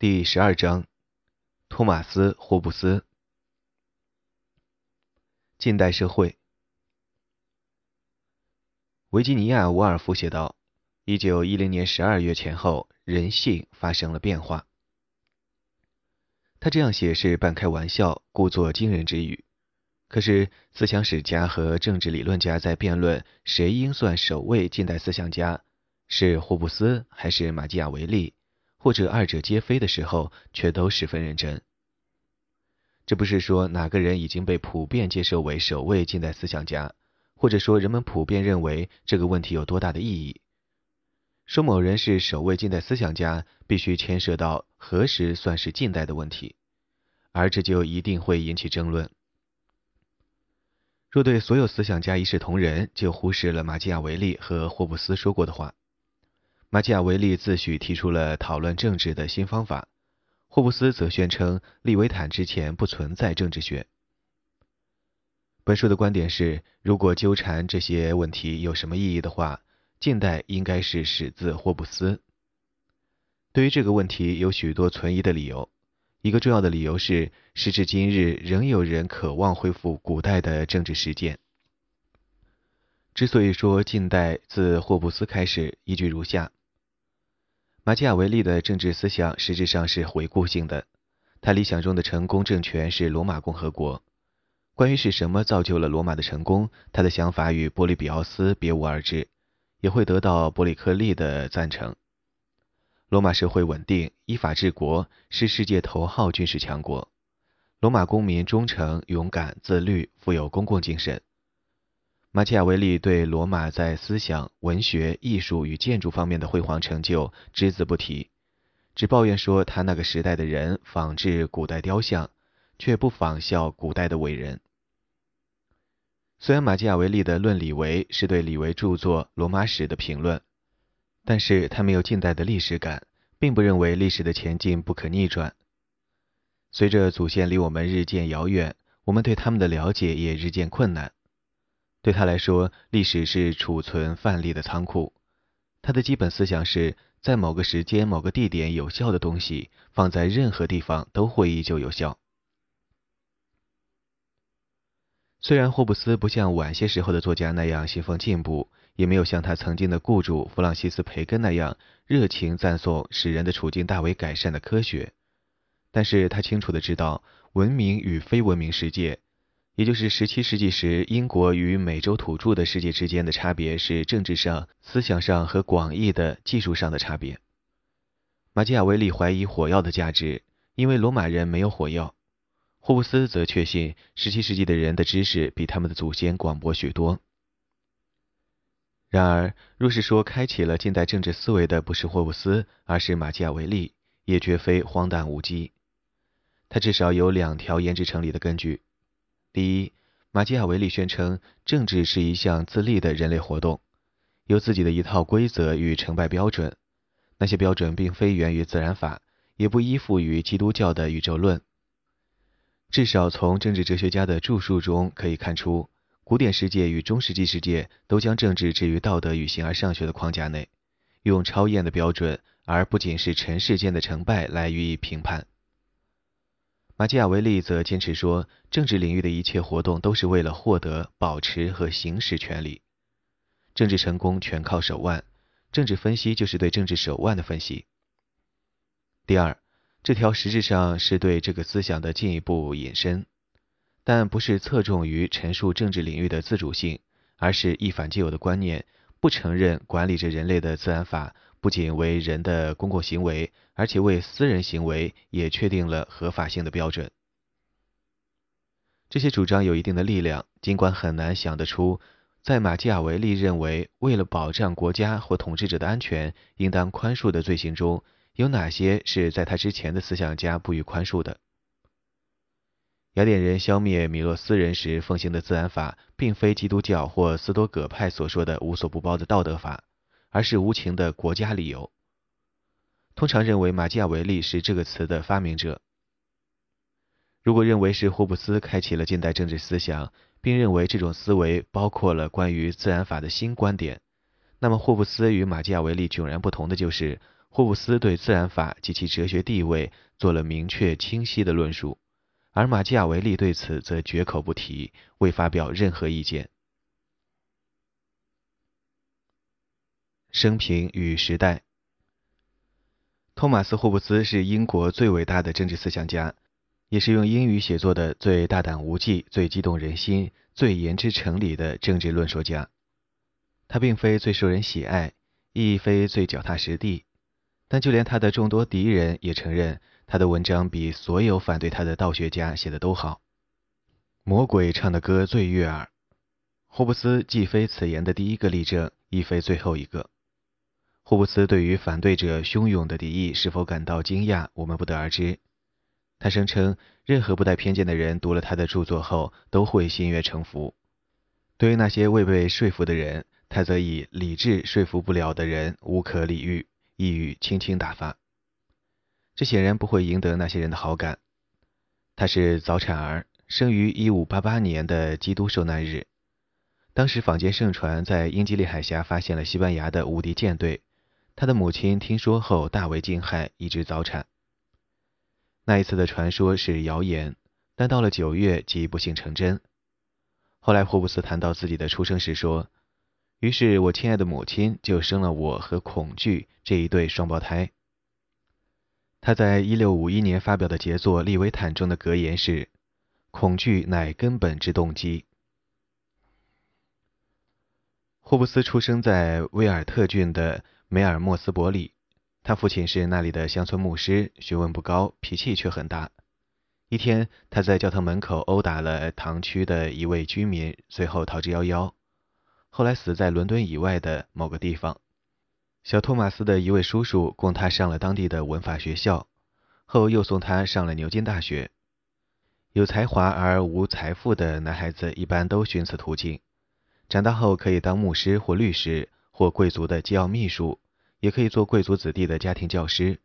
第十二章，托马斯·霍布斯。近代社会，维吉尼亚·沃尔夫写道：“一九一零年十二月前后，人性发生了变化。”他这样写是半开玩笑，故作惊人之语。可是，思想史家和政治理论家在辩论谁应算首位近代思想家，是霍布斯还是马基雅维利？或者二者皆非的时候，却都十分认真。这不是说哪个人已经被普遍接受为首位近代思想家，或者说人们普遍认为这个问题有多大的意义。说某人是首位近代思想家，必须牵涉到何时算是近代的问题，而这就一定会引起争论。若对所有思想家一视同仁，就忽视了马基雅维利和霍布斯说过的话。马基雅维利自诩提出了讨论政治的新方法，霍布斯则宣称利维坦之前不存在政治学。本书的观点是：如果纠缠这些问题有什么意义的话，近代应该是始自霍布斯。对于这个问题有许多存疑的理由，一个重要的理由是，时至今日仍有人渴望恢复古代的政治实践。之所以说近代自霍布斯开始，依据如下。马基雅维利的政治思想实质上是回顾性的，他理想中的成功政权是罗马共和国。关于是什么造就了罗马的成功，他的想法与波利比奥斯别无二致，也会得到伯里克利的赞成。罗马社会稳定，依法治国，是世界头号军事强国。罗马公民忠诚、勇敢、自律，富有公共精神。马基雅维利对罗马在思想、文学、艺术与建筑方面的辉煌成就只字不提，只抱怨说他那个时代的人仿制古代雕像，却不仿效古代的伟人。虽然马基雅维利的《论李维》是对李维著作《罗马史》的评论，但是他没有近代的历史感，并不认为历史的前进不可逆转。随着祖先离我们日渐遥远，我们对他们的了解也日渐困难。对他来说，历史是储存范例的仓库。他的基本思想是在某个时间、某个地点有效的东西，放在任何地方都会依旧有效。虽然霍布斯不像晚些时候的作家那样信奉进步，也没有像他曾经的雇主弗朗西斯·培根那样热情赞颂使人的处境大为改善的科学，但是他清楚的知道文明与非文明世界。也就是十七世纪时，英国与美洲土著的世界之间的差别是政治上、思想上和广义的技术上的差别。马基雅维利怀疑火药的价值，因为罗马人没有火药；霍布斯则确信十七世纪的人的知识比他们的祖先广博许多。然而，若是说开启了近代政治思维的不是霍布斯，而是马基雅维利，也绝非荒诞无稽。他至少有两条言之成理的根据。第一，马基雅维利宣称，政治是一项自立的人类活动，有自己的一套规则与成败标准。那些标准并非源于自然法，也不依附于基督教的宇宙论。至少从政治哲学家的著述中可以看出，古典世界与中世纪世界都将政治置于道德与形而上学的框架内，用超验的标准，而不仅是尘世间的成败来予以评判。马基雅维利则坚持说，政治领域的一切活动都是为了获得、保持和行使权利。政治成功全靠手腕，政治分析就是对政治手腕的分析。第二，这条实质上是对这个思想的进一步引申，但不是侧重于陈述政治领域的自主性，而是一反既有的观念，不承认管理着人类的自然法。不仅为人的公共行为，而且为私人行为也确定了合法性的标准。这些主张有一定的力量，尽管很难想得出，在马基雅维利认为为了保障国家或统治者的安全应当宽恕的罪行中，有哪些是在他之前的思想家不予宽恕的。雅典人消灭米洛斯人时奉行的自然法，并非基督教或斯多葛派所说的无所不包的道德法。而是无情的国家理由。通常认为马基雅维利是这个词的发明者。如果认为是霍布斯开启了近代政治思想，并认为这种思维包括了关于自然法的新观点，那么霍布斯与马基雅维利迥然不同的就是，霍布斯对自然法及其哲学地位做了明确清晰的论述，而马基雅维利对此则绝口不提，未发表任何意见。生平与时代。托马斯·霍布斯是英国最伟大的政治思想家，也是用英语写作的最大胆无忌、最激动人心、最言之成理的政治论说家。他并非最受人喜爱，亦非最脚踏实地，但就连他的众多敌人也承认他的文章比所有反对他的道学家写的都好。魔鬼唱的歌最悦耳。霍布斯既非此言的第一个例证，亦非最后一个。霍布斯对于反对者汹涌的敌意是否感到惊讶，我们不得而知。他声称，任何不带偏见的人读了他的著作后都会心悦诚服。对于那些未被说服的人，他则以理智说服不了的人无可理喻，一语轻轻打发。这显然不会赢得那些人的好感。他是早产儿，生于1588年的基督受难日。当时坊间盛传，在英吉利海峡发现了西班牙的无敌舰队。他的母亲听说后大为惊骇，以致早产。那一次的传说是谣言，但到了九月即不幸成真。后来霍布斯谈到自己的出生时说：“于是我亲爱的母亲就生了我和恐惧这一对双胞胎。”他在一六五一年发表的杰作《利维坦》中的格言是：“恐惧乃根本之动机。”霍布斯出生在威尔特郡的。梅尔莫斯伯里，他父亲是那里的乡村牧师，学问不高，脾气却很大。一天，他在教堂门口殴打了堂区的一位居民，随后逃之夭夭。后来死在伦敦以外的某个地方。小托马斯的一位叔叔供他上了当地的文法学校，后又送他上了牛津大学。有才华而无财富的男孩子一般都循此途径，长大后可以当牧师或律师。或贵族的机要秘书，也可以做贵族子弟的家庭教师。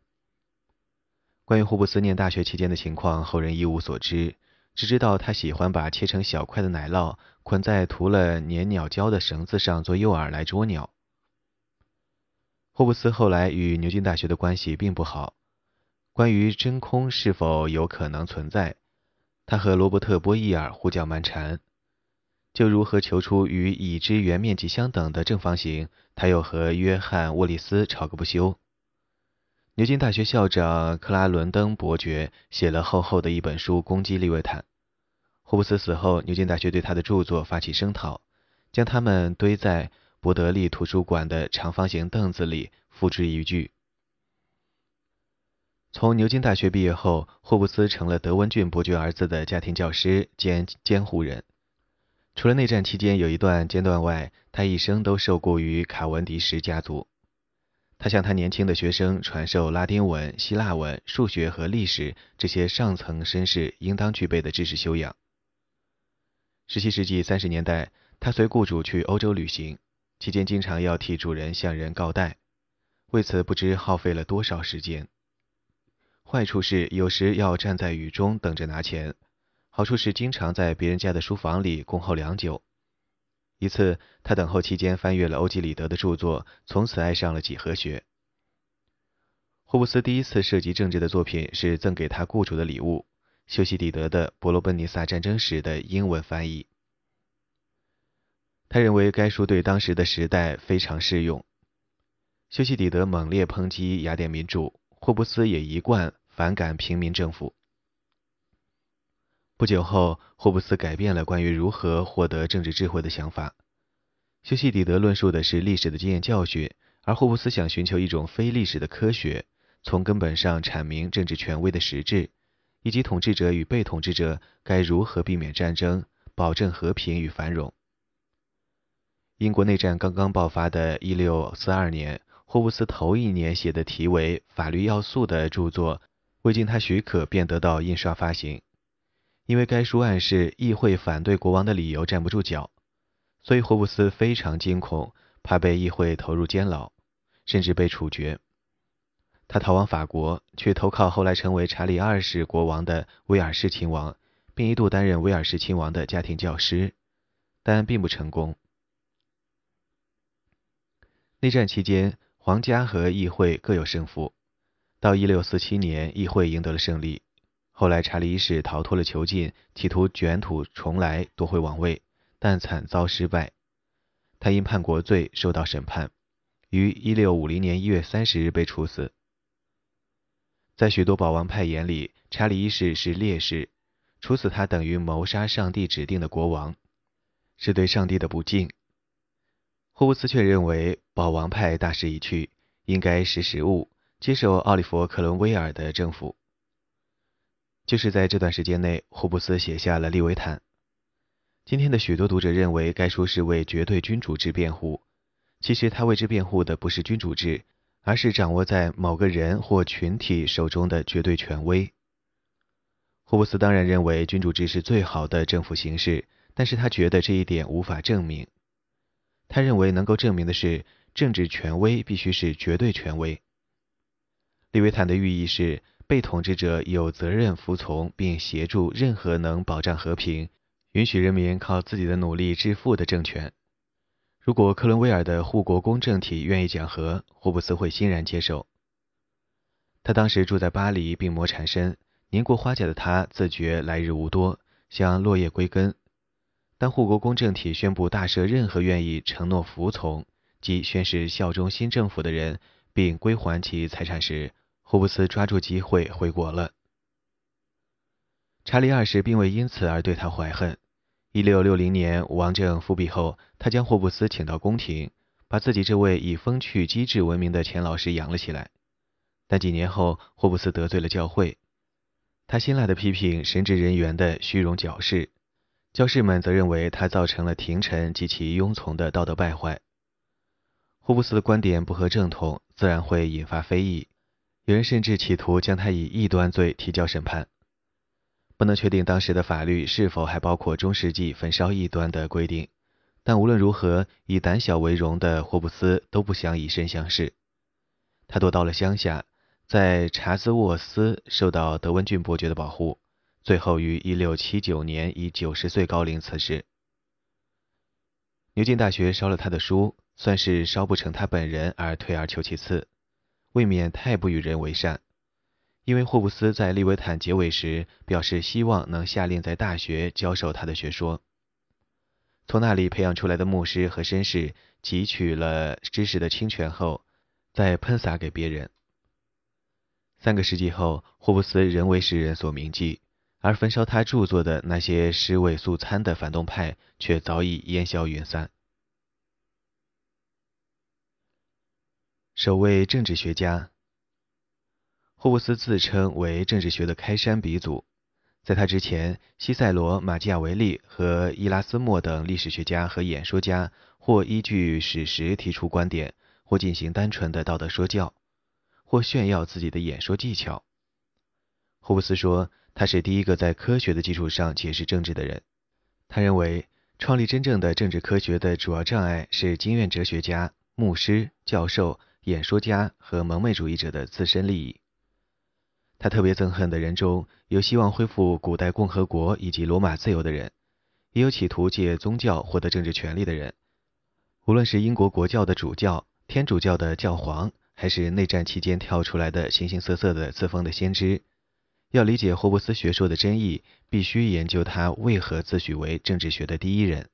关于霍布斯念大学期间的情况，后人一无所知，只知道他喜欢把切成小块的奶酪捆在涂了粘鸟胶的绳子上做诱饵来捉鸟。霍布斯后来与牛津大学的关系并不好。关于真空是否有可能存在，他和罗伯特·波伊尔胡搅蛮缠。就如何求出与已知圆面积相等的正方形，他又和约翰·沃利斯吵个不休。牛津大学校长克拉伦登伯爵写了厚厚的一本书攻击利维坦。霍布斯死后，牛津大学对他的著作发起声讨，将他们堆在伯德利图书馆的长方形凳子里，付之一炬。从牛津大学毕业后，霍布斯成了德文郡伯爵儿子的家庭教师兼监护人。除了内战期间有一段间断外，他一生都受雇于卡文迪什家族。他向他年轻的学生传授拉丁文、希腊文、数学和历史这些上层绅士应当具备的知识修养。十七世纪三十年代，他随雇主去欧洲旅行，期间经常要替主人向人告贷，为此不知耗费了多少时间。坏处是有时要站在雨中等着拿钱。好处是经常在别人家的书房里恭候良久。一次，他等候期间翻阅了欧几里得的著作，从此爱上了几何学。霍布斯第一次涉及政治的作品是赠给他雇主的礼物——修昔底德的《伯罗奔尼撒战争史》的英文翻译。他认为该书对当时的时代非常适用。修昔底德猛烈抨击雅典民主，霍布斯也一贯反感平民政府。不久后，霍布斯改变了关于如何获得政治智慧的想法。修昔底德论述的是历史的经验教训，而霍布斯想寻求一种非历史的科学，从根本上阐明政治权威的实质，以及统治者与被统治者该如何避免战争，保证和平与繁荣。英国内战刚刚爆发的1642年，霍布斯头一年写的题为《法律要素》的著作，未经他许可便得到印刷发行。因为该书暗示议会反对国王的理由站不住脚，所以霍布斯非常惊恐，怕被议会投入监牢，甚至被处决。他逃往法国，去投靠后来成为查理二世国王的威尔士亲王，并一度担任威尔士亲王的家庭教师，但并不成功。内战期间，皇家和议会各有胜负。到1647年，议会赢得了胜利。后来查理一世逃脱了囚禁，企图卷土重来夺回王位，但惨遭失败。他因叛国罪受到审判，于1650年1月30日被处死。在许多保王派眼里，查理一世是烈士，处死他等于谋杀上帝指定的国王，是对上帝的不敬。霍布斯却认为保王派大势已去，应该识时务，接受奥利弗·克伦威尔的政府。就是在这段时间内，霍布斯写下了《利维坦》。今天的许多读者认为该书是为绝对君主制辩护，其实他为之辩护的不是君主制。而是掌握在某个人或群体手中的绝对权威。霍布斯当然认为君主制是最好的政府形式，但是他觉得这一点无法证明。他认为能够证明的是，政治权威必须是绝对权威。利维坦的寓意是，被统治者有责任服从并协助任何能保障和平、允许人民靠自己的努力致富的政权。如果克伦威尔的护国公政体愿意讲和，霍布斯会欣然接受。他当时住在巴黎，病魔缠身，年过花甲的他自觉来日无多，想落叶归根。当护国公政体宣布大赦任何愿意承诺服从即宣誓效忠新政府的人，并归还其财产时，霍布斯抓住机会回国了。查理二世并未因此而对他怀恨。一六六零年，王政复辟后，他将霍布斯请到宫廷，把自己这位以风趣机智闻名的前老师养了起来。但几年后，霍布斯得罪了教会，他辛辣的批评神职人员的虚荣矫饰，教士们则认为他造成了廷臣及其拥从的道德败坏。霍布斯的观点不合正统，自然会引发非议，有人甚至企图将他以异端罪提交审判。不能确定当时的法律是否还包括中世纪焚烧异端的规定，但无论如何，以胆小为荣的霍布斯都不想以身相试。他躲到了乡下，在查兹沃斯受到德文郡伯爵的保护，最后于1679年以九十岁高龄辞世。牛津大学烧了他的书，算是烧不成他本人而退而求其次，未免太不与人为善。因为霍布斯在利维坦结尾时表示希望能下令在大学教授他的学说，从那里培养出来的牧师和绅士汲取了知识的清泉后，再喷洒给别人。三个世纪后，霍布斯仍为世人所铭记，而焚烧他著作的那些尸位素餐的反动派却早已烟消云散。首位政治学家。霍布斯自称为政治学的开山鼻祖，在他之前，西塞罗、马基雅维利和伊拉斯莫等历史学家和演说家，或依据史实提出观点，或进行单纯的道德说教，或炫耀自己的演说技巧。霍布斯说，他是第一个在科学的基础上解释政治的人。他认为，创立真正的政治科学的主要障碍是经验哲学家、牧师、教授、演说家和蒙昧主义者的自身利益。他特别憎恨的人中有希望恢复古代共和国以及罗马自由的人，也有企图借宗教获得政治权利的人。无论是英国国教的主教、天主教的教皇，还是内战期间跳出来的形形色色的自封的先知，要理解霍布斯学说的真意，必须研究他为何自诩为政治学的第一人。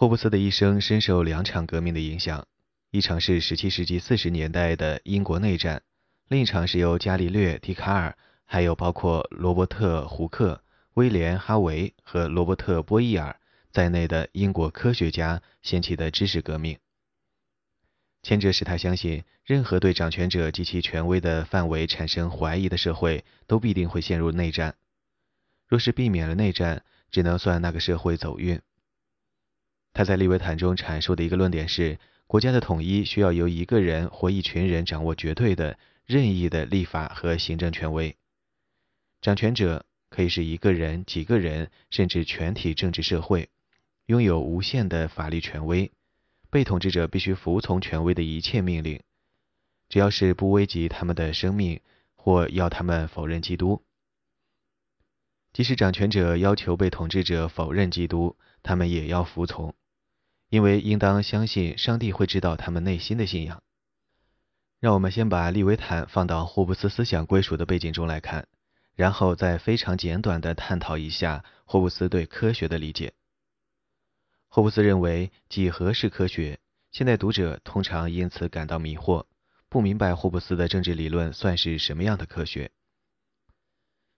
霍布斯的一生深受两场革命的影响，一场是17世纪40年代的英国内战。另一场是由伽利略、笛卡尔，还有包括罗伯特·胡克、威廉·哈维和罗伯特·波伊尔在内的英国科学家掀起的知识革命。前者使他相信，任何对掌权者及其权威的范围产生怀疑的社会，都必定会陷入内战。若是避免了内战，只能算那个社会走运。他在利维坦中阐述的一个论点是：国家的统一需要由一个人或一群人掌握绝对的。任意的立法和行政权威，掌权者可以是一个人、几个人，甚至全体政治社会，拥有无限的法律权威。被统治者必须服从权威的一切命令，只要是不危及他们的生命或要他们否认基督。即使掌权者要求被统治者否认基督，他们也要服从，因为应当相信上帝会知道他们内心的信仰。让我们先把利维坦放到霍布斯思想归属的背景中来看，然后再非常简短的探讨一下霍布斯对科学的理解。霍布斯认为几何是科学，现代读者通常因此感到迷惑，不明白霍布斯的政治理论算是什么样的科学。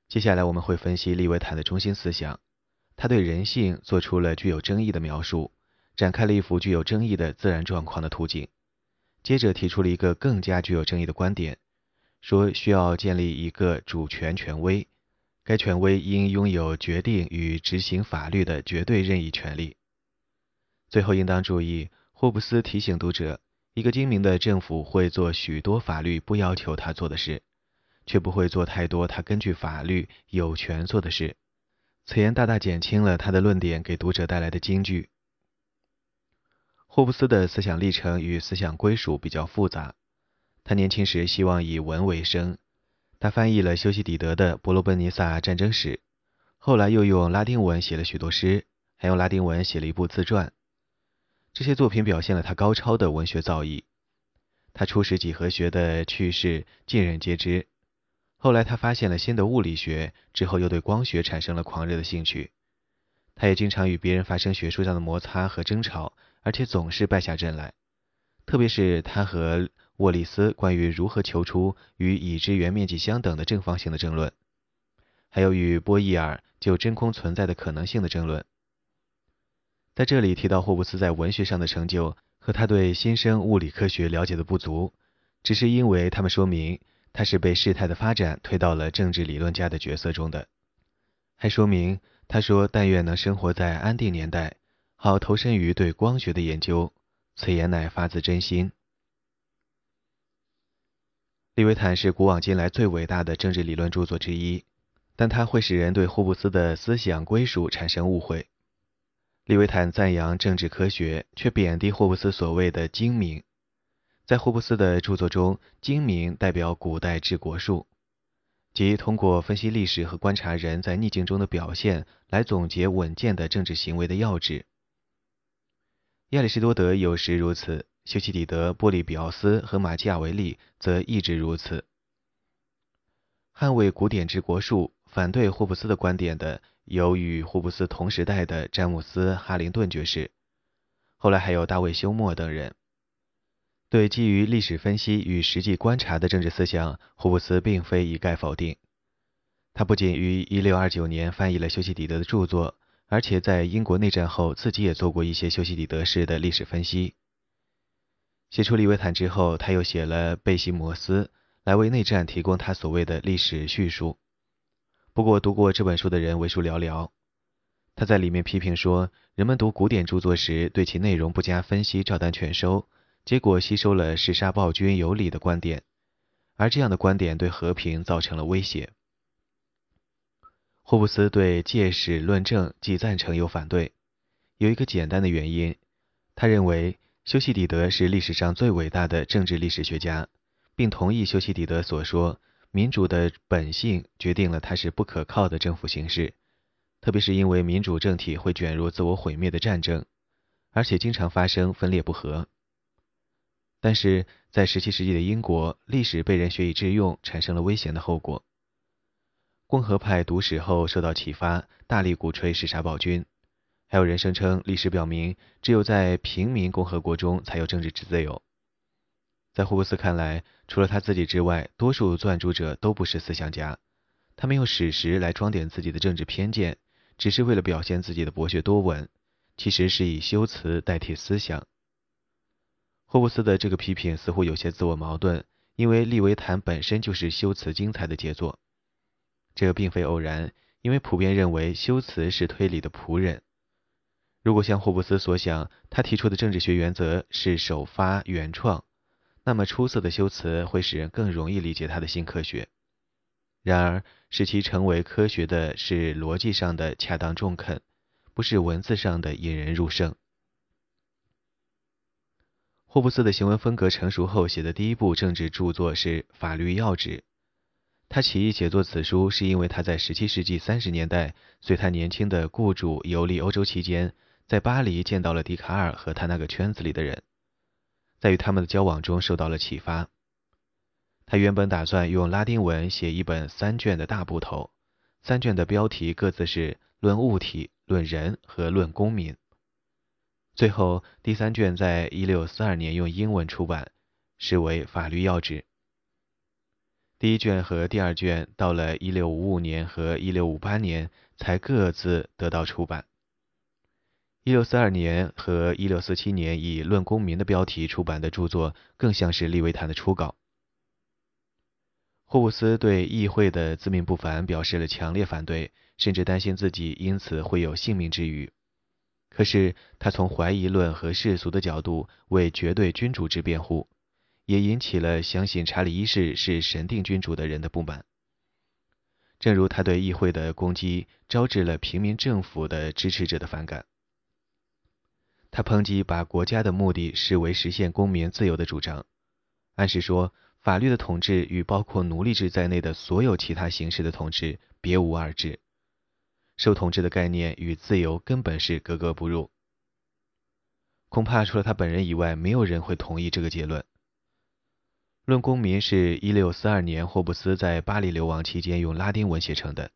接下来我们会分析利维坦的中心思想，他对人性做出了具有争议的描述，展开了一幅具有争议的自然状况的图景。接着提出了一个更加具有争议的观点，说需要建立一个主权权威，该权威应拥有决定与执行法律的绝对任意权利。最后应当注意，霍布斯提醒读者，一个精明的政府会做许多法律不要求他做的事，却不会做太多他根据法律有权做的事。此言大大减轻了他的论点给读者带来的惊惧。霍布斯的思想历程与思想归属比较复杂。他年轻时希望以文为生，他翻译了修昔底德的《伯罗奔尼撒战争史》，后来又用拉丁文写了许多诗，还用拉丁文写了一部自传。这些作品表现了他高超的文学造诣。他初识几何学的趣事尽人皆知。后来他发现了新的物理学，之后又对光学产生了狂热的兴趣。他也经常与别人发生学术上的摩擦和争吵。而且总是败下阵来，特别是他和沃利斯关于如何求出与已知圆面积相等的正方形的争论，还有与波义尔就真空存在的可能性的争论。在这里提到霍布斯在文学上的成就和他对新生物理科学了解的不足，只是因为他们说明他是被事态的发展推到了政治理论家的角色中的，还说明他说但愿能生活在安定年代。好投身于对光学的研究，此言乃发自真心。利维坦是古往今来最伟大的政治理论著作之一，但它会使人对霍布斯的思想归属产生误会。利维坦赞扬政治科学，却贬低霍布斯所谓的精明。在霍布斯的著作中，精明代表古代治国术，即通过分析历史和观察人在逆境中的表现，来总结稳健的政治行为的要旨。亚里士多德有时如此，修昔底德、波利比奥斯和马基雅维利则一直如此。捍卫古典之国术、反对霍布斯的观点的，有与霍布斯同时代的詹姆斯·哈林顿爵士，后来还有大卫·休谟等人。对基于历史分析与实际观察的政治思想，霍布斯并非一概否定。他不仅于1629年翻译了修昔底德的著作。而且在英国内战后，自己也做过一些修昔底德式的历史分析。写出利维坦之后，他又写了贝西摩斯，来为内战提供他所谓的历史叙述。不过，读过这本书的人为数寥寥。他在里面批评说，人们读古典著作时，对其内容不加分析，照单全收，结果吸收了弑杀暴君有理的观点，而这样的观点对和平造成了威胁。霍布斯对借史论证既赞成又反对，有一个简单的原因，他认为修昔底德是历史上最伟大的政治历史学家，并同意修昔底德所说，民主的本性决定了它是不可靠的政府形式，特别是因为民主政体会卷入自我毁灭的战争，而且经常发生分裂不和。但是在17世纪的英国，历史被人学以致用，产生了危险的后果。共和派读史后受到启发，大力鼓吹弑杀暴君。还有人声称，历史表明，只有在平民共和国中才有政治之自由。在霍布斯看来，除了他自己之外，多数撰著者都不是思想家，他们用史实来装点自己的政治偏见，只是为了表现自己的博学多闻，其实是以修辞代替思想。霍布斯的这个批评似乎有些自我矛盾，因为《利维坦》本身就是修辞精彩的杰作。这并非偶然，因为普遍认为修辞是推理的仆人。如果像霍布斯所想，他提出的政治学原则是首发原创，那么出色的修辞会使人更容易理解他的新科学。然而，使其成为科学的是逻辑上的恰当中肯，不是文字上的引人入胜。霍布斯的行文风格成熟后写的第一部政治著作是《法律要旨》。他起义写作此书，是因为他在17世纪30年代随他年轻的雇主游历欧洲期间，在巴黎见到了笛卡尔和他那个圈子里的人，在与他们的交往中受到了启发。他原本打算用拉丁文写一本三卷的大部头，三卷的标题各自是《论物体》《论人》和《论公民》。最后第三卷在一六四二年用英文出版，视为法律要旨。第一卷和第二卷到了一六五五年和一六五八年才各自得到出版。一六四二年和一六四七年以《论公民》的标题出版的著作，更像是利维坦的初稿。霍布斯对议会的自命不凡表示了强烈反对，甚至担心自己因此会有性命之虞。可是他从怀疑论和世俗的角度为绝对君主制辩护。也引起了相信查理一世是神定君主的人的不满，正如他对议会的攻击招致了平民政府的支持者的反感。他抨击把国家的目的视为实现公民自由的主张，暗示说法律的统治与包括奴隶制在内的所有其他形式的统治别无二致，受统治的概念与自由根本是格格不入。恐怕除了他本人以外，没有人会同意这个结论。《论公民》是一六四二年霍布斯在巴黎流亡期间用拉丁文写成的。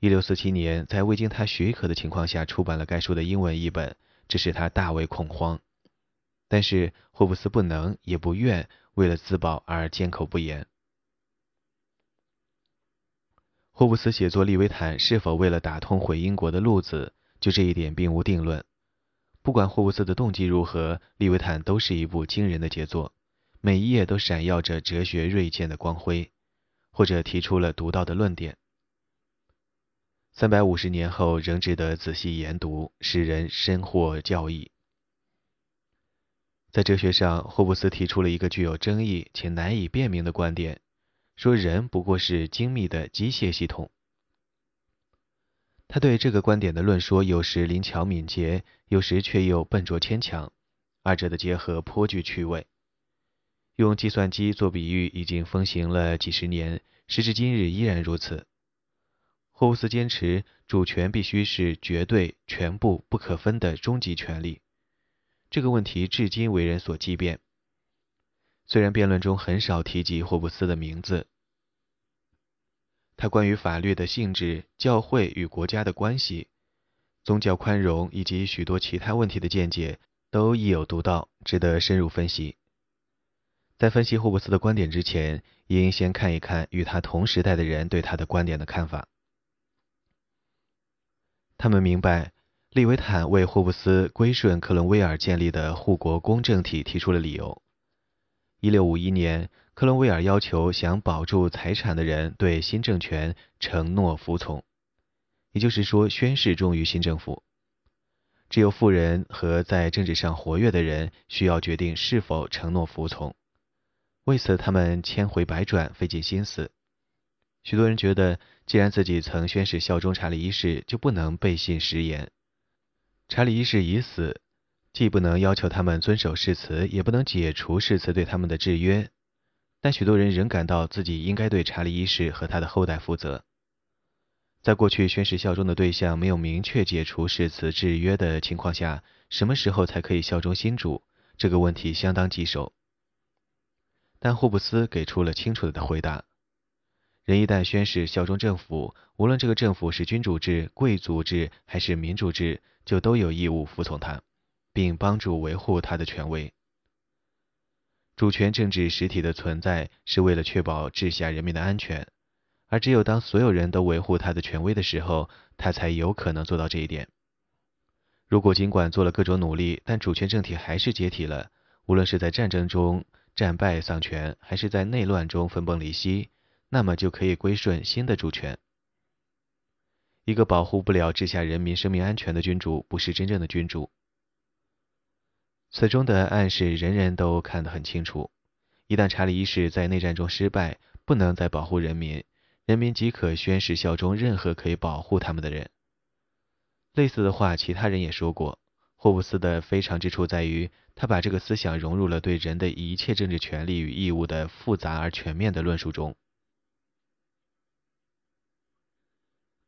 一六四七年，在未经他许可的情况下出版了该书的英文译本，这使他大为恐慌。但是霍布斯不能也不愿为了自保而缄口不言。霍布斯写作《利维坦》是否为了打通回英国的路子，就这一点并无定论。不管霍布斯的动机如何，《利维坦》都是一部惊人的杰作。每一页都闪耀着哲学锐剑的光辉，或者提出了独到的论点。三百五十年后仍值得仔细研读，使人深获教益。在哲学上，霍布斯提出了一个具有争议且难以辨明的观点，说人不过是精密的机械系统。他对这个观点的论说有时灵巧敏捷，有时却又笨拙牵强，二者的结合颇具趣味。用计算机做比喻已经风行了几十年，时至今日依然如此。霍布斯坚持主权必须是绝对、全部、不可分的终极权利，这个问题至今为人所激辩。虽然辩论中很少提及霍布斯的名字，他关于法律的性质、教会与国家的关系、宗教宽容以及许多其他问题的见解都亦有独到，值得深入分析。在分析霍布斯的观点之前，应先看一看与他同时代的人对他的观点的看法。他们明白，利维坦为霍布斯归顺克伦威尔建立的护国公正体提出了理由。一六五一年，克伦威尔要求想保住财产的人对新政权承诺服从，也就是说，宣誓忠于新政府。只有富人和在政治上活跃的人需要决定是否承诺服从。为此，他们千回百转，费尽心思。许多人觉得，既然自己曾宣誓效忠查理一世，就不能背信食言。查理一世已死，既不能要求他们遵守誓词，也不能解除誓词对他们的制约。但许多人仍感到自己应该对查理一世和他的后代负责。在过去宣誓效忠的对象没有明确解除誓词制约的情况下，什么时候才可以效忠新主？这个问题相当棘手。但霍布斯给出了清楚的回答：人一旦宣誓效忠政府，无论这个政府是君主制、贵族制还是民主制，就都有义务服从他，并帮助维护他的权威。主权政治实体的存在是为了确保治下人民的安全，而只有当所有人都维护他的权威的时候，他才有可能做到这一点。如果尽管做了各种努力，但主权政体还是解体了，无论是在战争中，战败丧权，还是在内乱中分崩离析，那么就可以归顺新的主权。一个保护不了治下人民生命安全的君主，不是真正的君主。此中的暗示，人人都看得很清楚。一旦查理一世在内战中失败，不能再保护人民，人民即可宣誓效忠任何可以保护他们的人。类似的话，其他人也说过。霍布斯的非常之处在于，他把这个思想融入了对人的一切政治权利与义务的复杂而全面的论述中。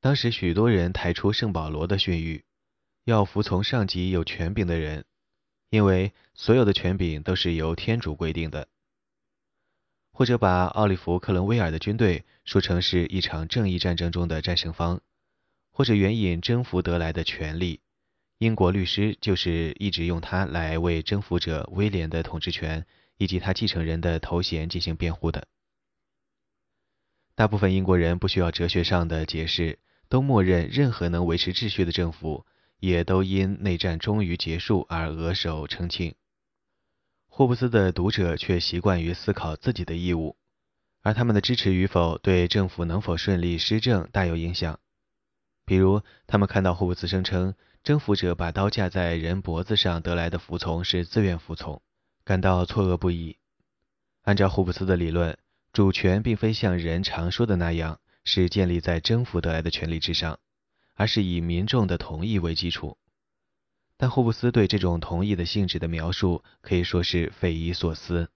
当时许多人抬出圣保罗的训谕，要服从上级有权柄的人，因为所有的权柄都是由天主规定的。或者把奥利弗·克伦威尔的军队说成是一场正义战争中的战胜方，或者援引征服得来的权利，英国律师就是一直用它来为征服者威廉的统治权以及他继承人的头衔进行辩护的。大部分英国人不需要哲学上的解释，都默认任何能维持秩序的政府，也都因内战终于结束而额手称庆。霍布斯的读者却习惯于思考自己的义务，而他们的支持与否对政府能否顺利施政大有影响。比如，他们看到霍布斯声称征服者把刀架在人脖子上得来的服从是自愿服从，感到错愕不已。按照霍布斯的理论，主权并非像人常说的那样是建立在征服得来的权利之上，而是以民众的同意为基础。但霍布斯对这种同意的性质的描述可以说是匪夷所思。